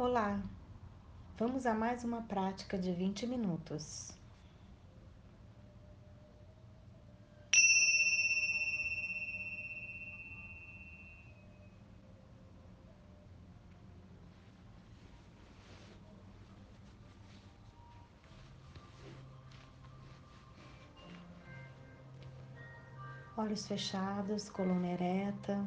Olá, vamos a mais uma prática de 20 minutos. Olhos fechados, coluna ereta.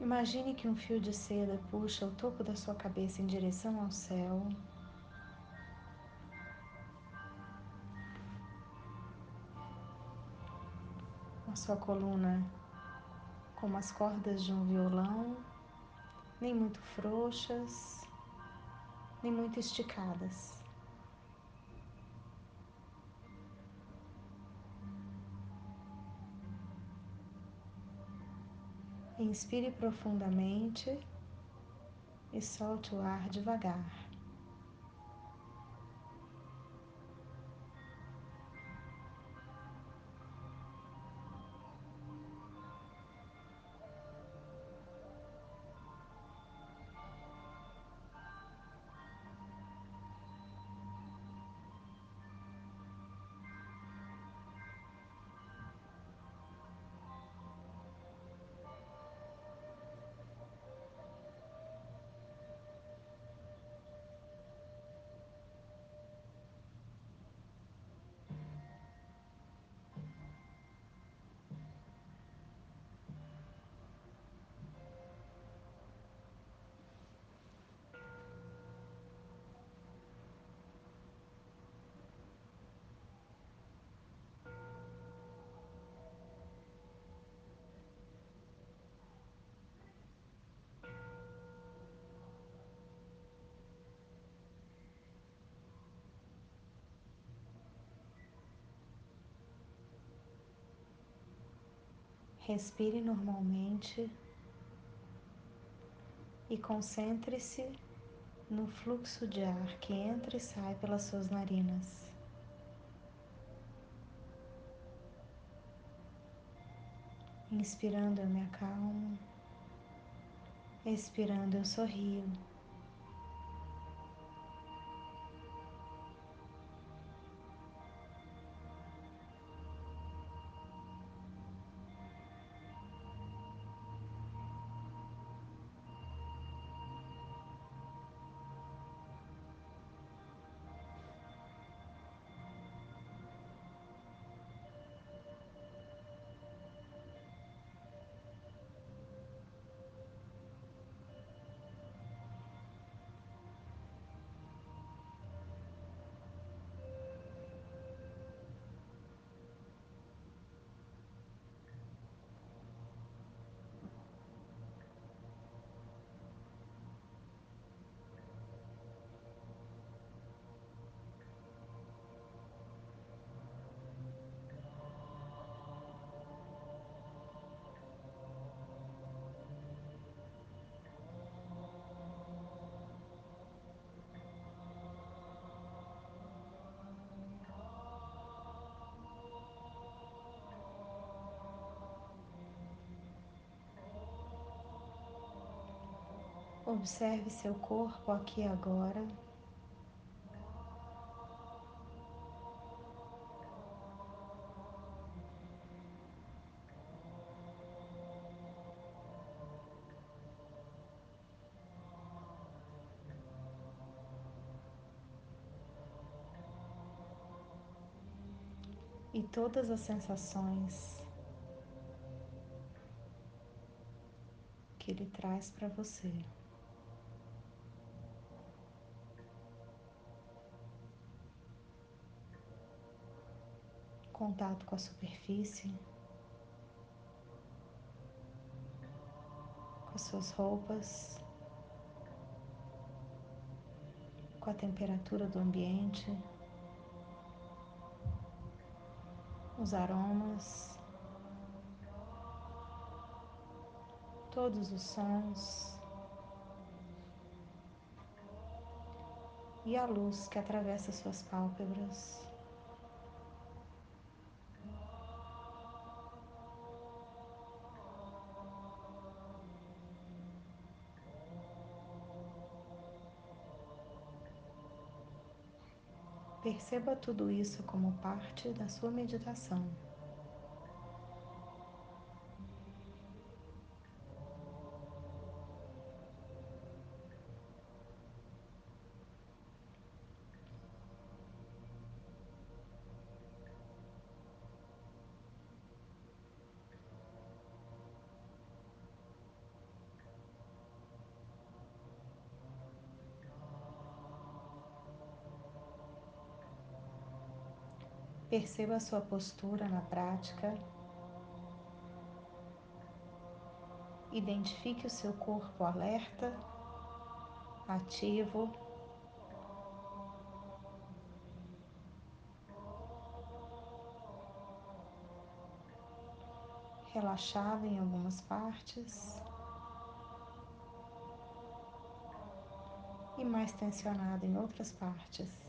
Imagine que um fio de seda puxa o topo da sua cabeça em direção ao céu. A sua coluna como as cordas de um violão, nem muito frouxas, nem muito esticadas. Inspire profundamente e solte o ar devagar. Respire normalmente e concentre-se no fluxo de ar que entra e sai pelas suas narinas. Inspirando, eu me acalmo. Expirando, eu sorrio. Observe seu corpo aqui agora. E todas as sensações que ele traz para você. contato com a superfície, com as suas roupas, com a temperatura do ambiente, os aromas, todos os sons. e a luz que atravessa suas pálpebras. Perceba tudo isso como parte da sua meditação. Perceba a sua postura na prática. Identifique o seu corpo alerta, ativo. Relaxado em algumas partes e mais tensionado em outras partes.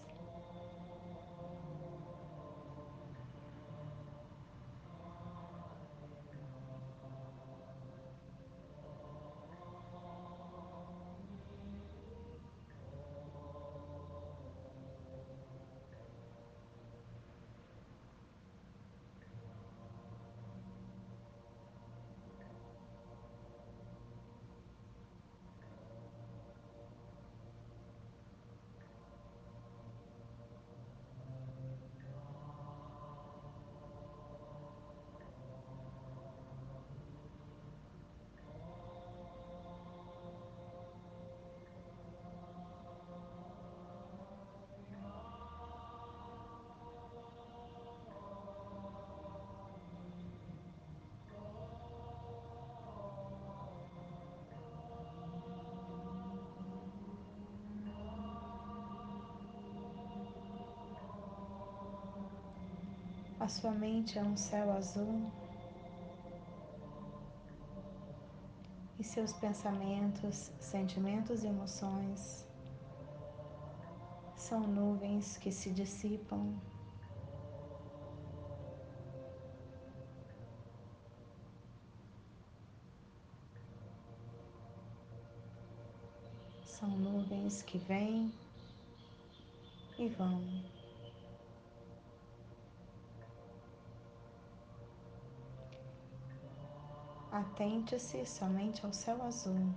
A sua mente é um céu azul e seus pensamentos, sentimentos e emoções são nuvens que se dissipam. São nuvens que vêm e vão. Atente-se somente ao céu azul.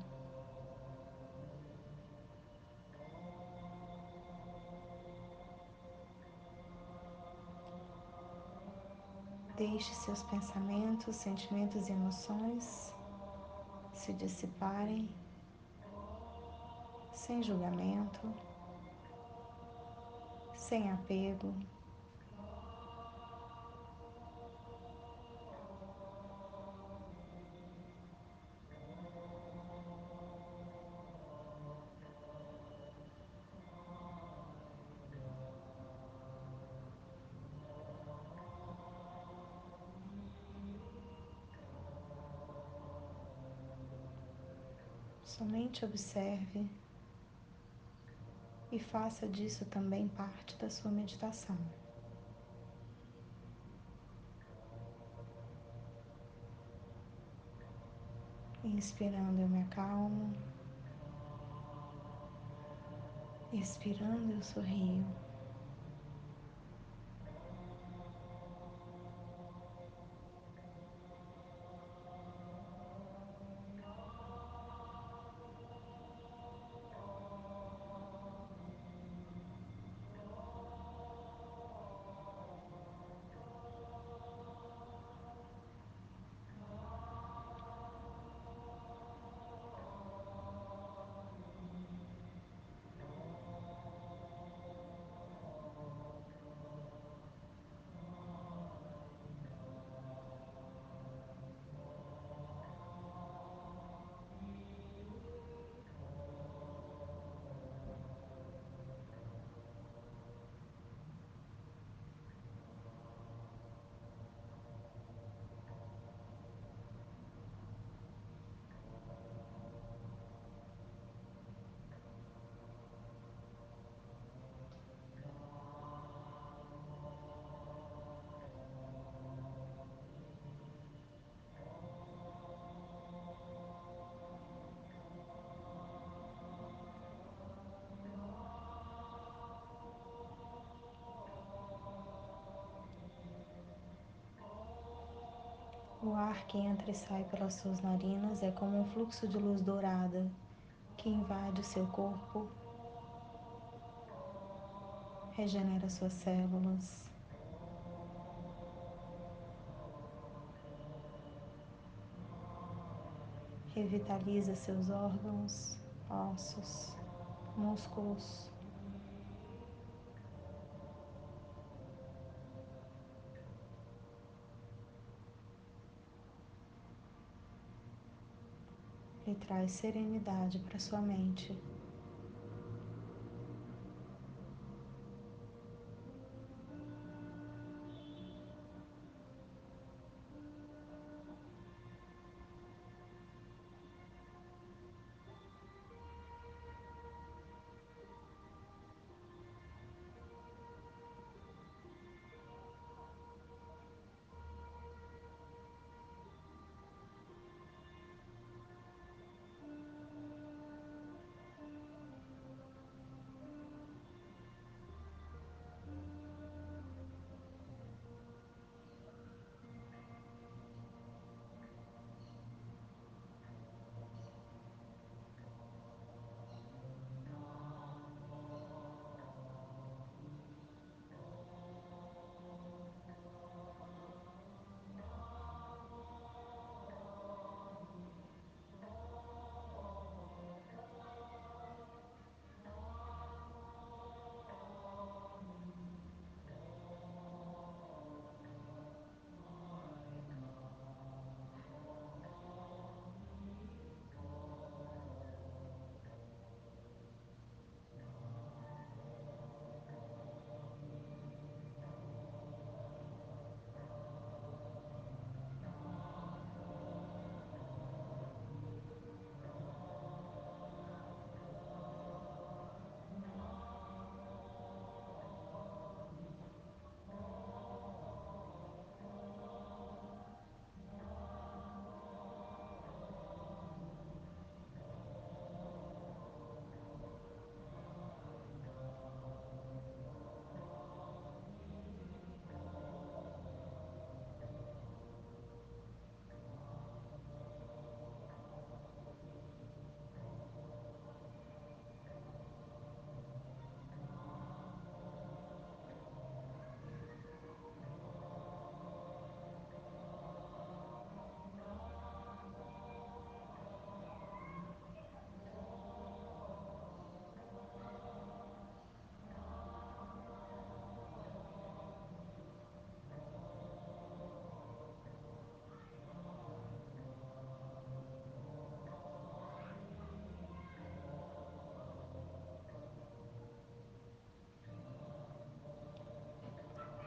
Deixe seus pensamentos, sentimentos e emoções se dissiparem sem julgamento, sem apego. Somente observe e faça disso também parte da sua meditação. Inspirando, eu me acalmo. Expirando, eu sorrio. O ar que entra e sai pelas suas narinas é como um fluxo de luz dourada que invade o seu corpo, regenera suas células, revitaliza seus órgãos, ossos, músculos. E traz serenidade para sua mente.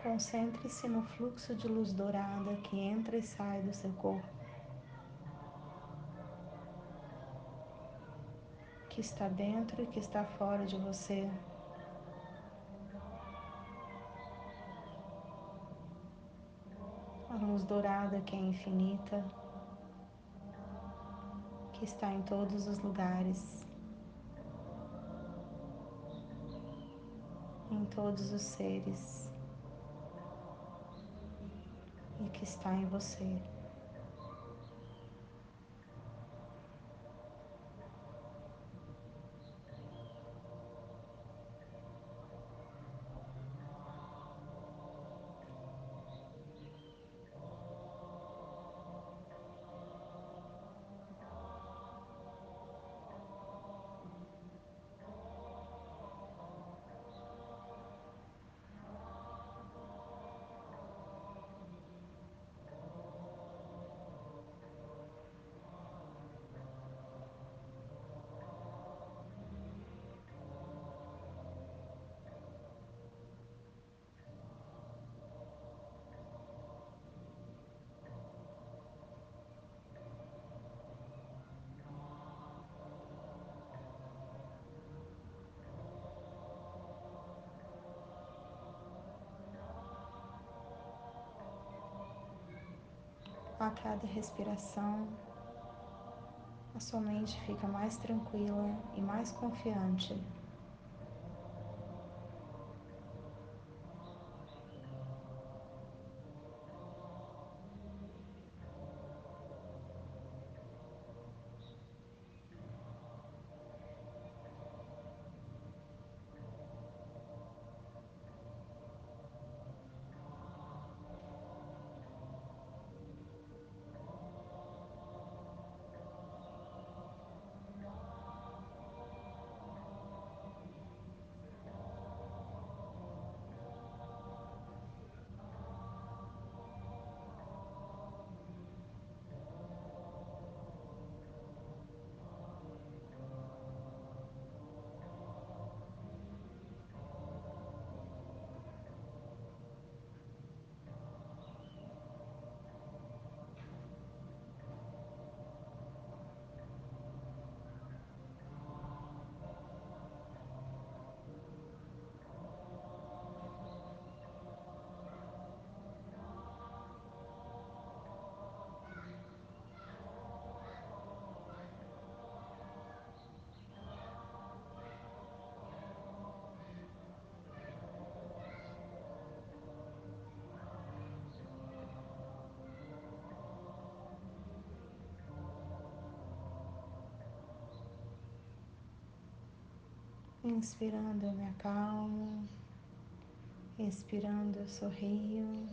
Concentre-se no fluxo de luz dourada que entra e sai do seu corpo, que está dentro e que está fora de você. A luz dourada que é infinita, que está em todos os lugares, em todos os seres. e que está em você. A cada respiração, a sua mente fica mais tranquila e mais confiante. Inspirando, eu me acalmo. Expirando, eu sorrio.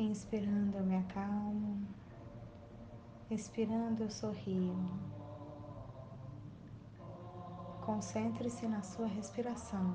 Inspirando, eu me acalmo. Expirando, eu sorrio. Concentre-se na sua respiração.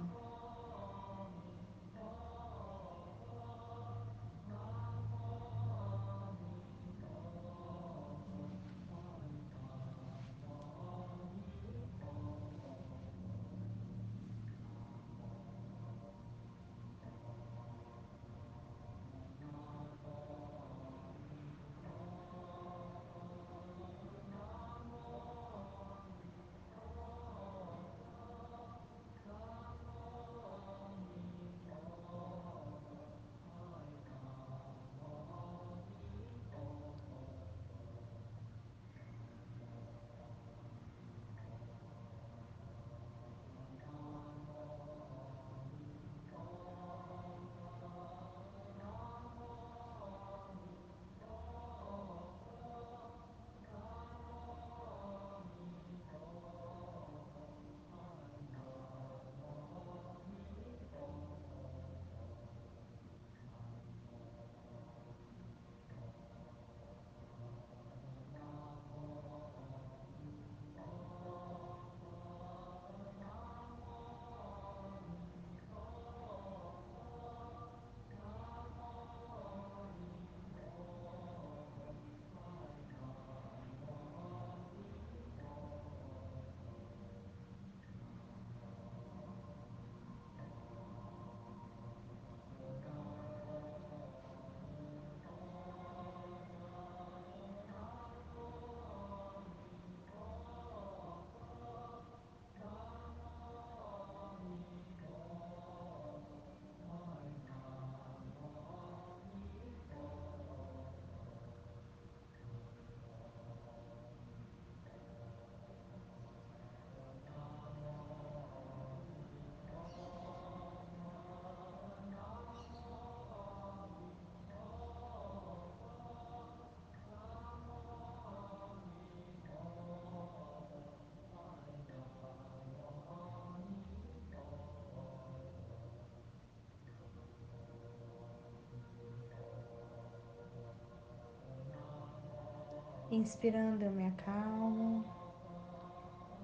Inspirando, eu me acalmo.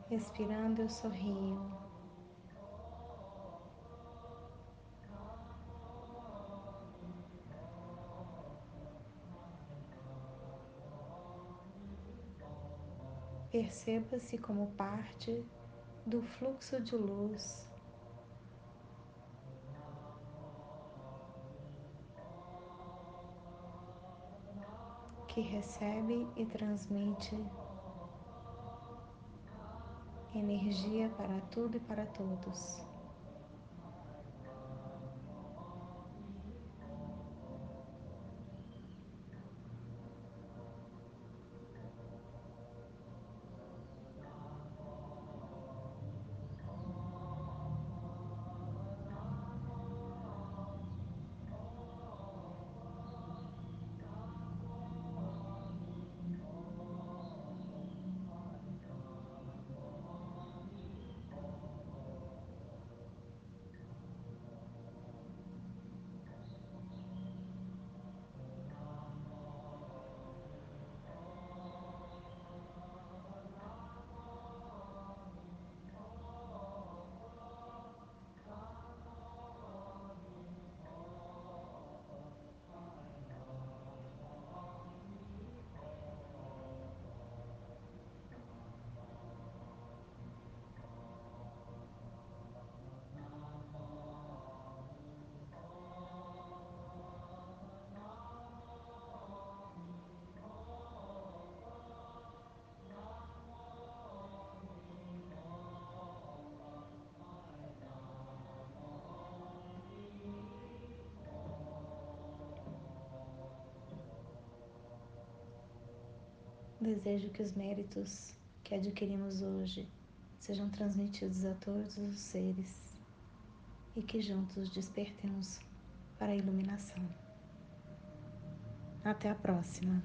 Respirando, eu sorrio. Perceba-se como parte do fluxo de luz que recebe e transmite energia para tudo e para todos. Desejo que os méritos que adquirimos hoje sejam transmitidos a todos os seres e que juntos despertemos para a iluminação. Até a próxima!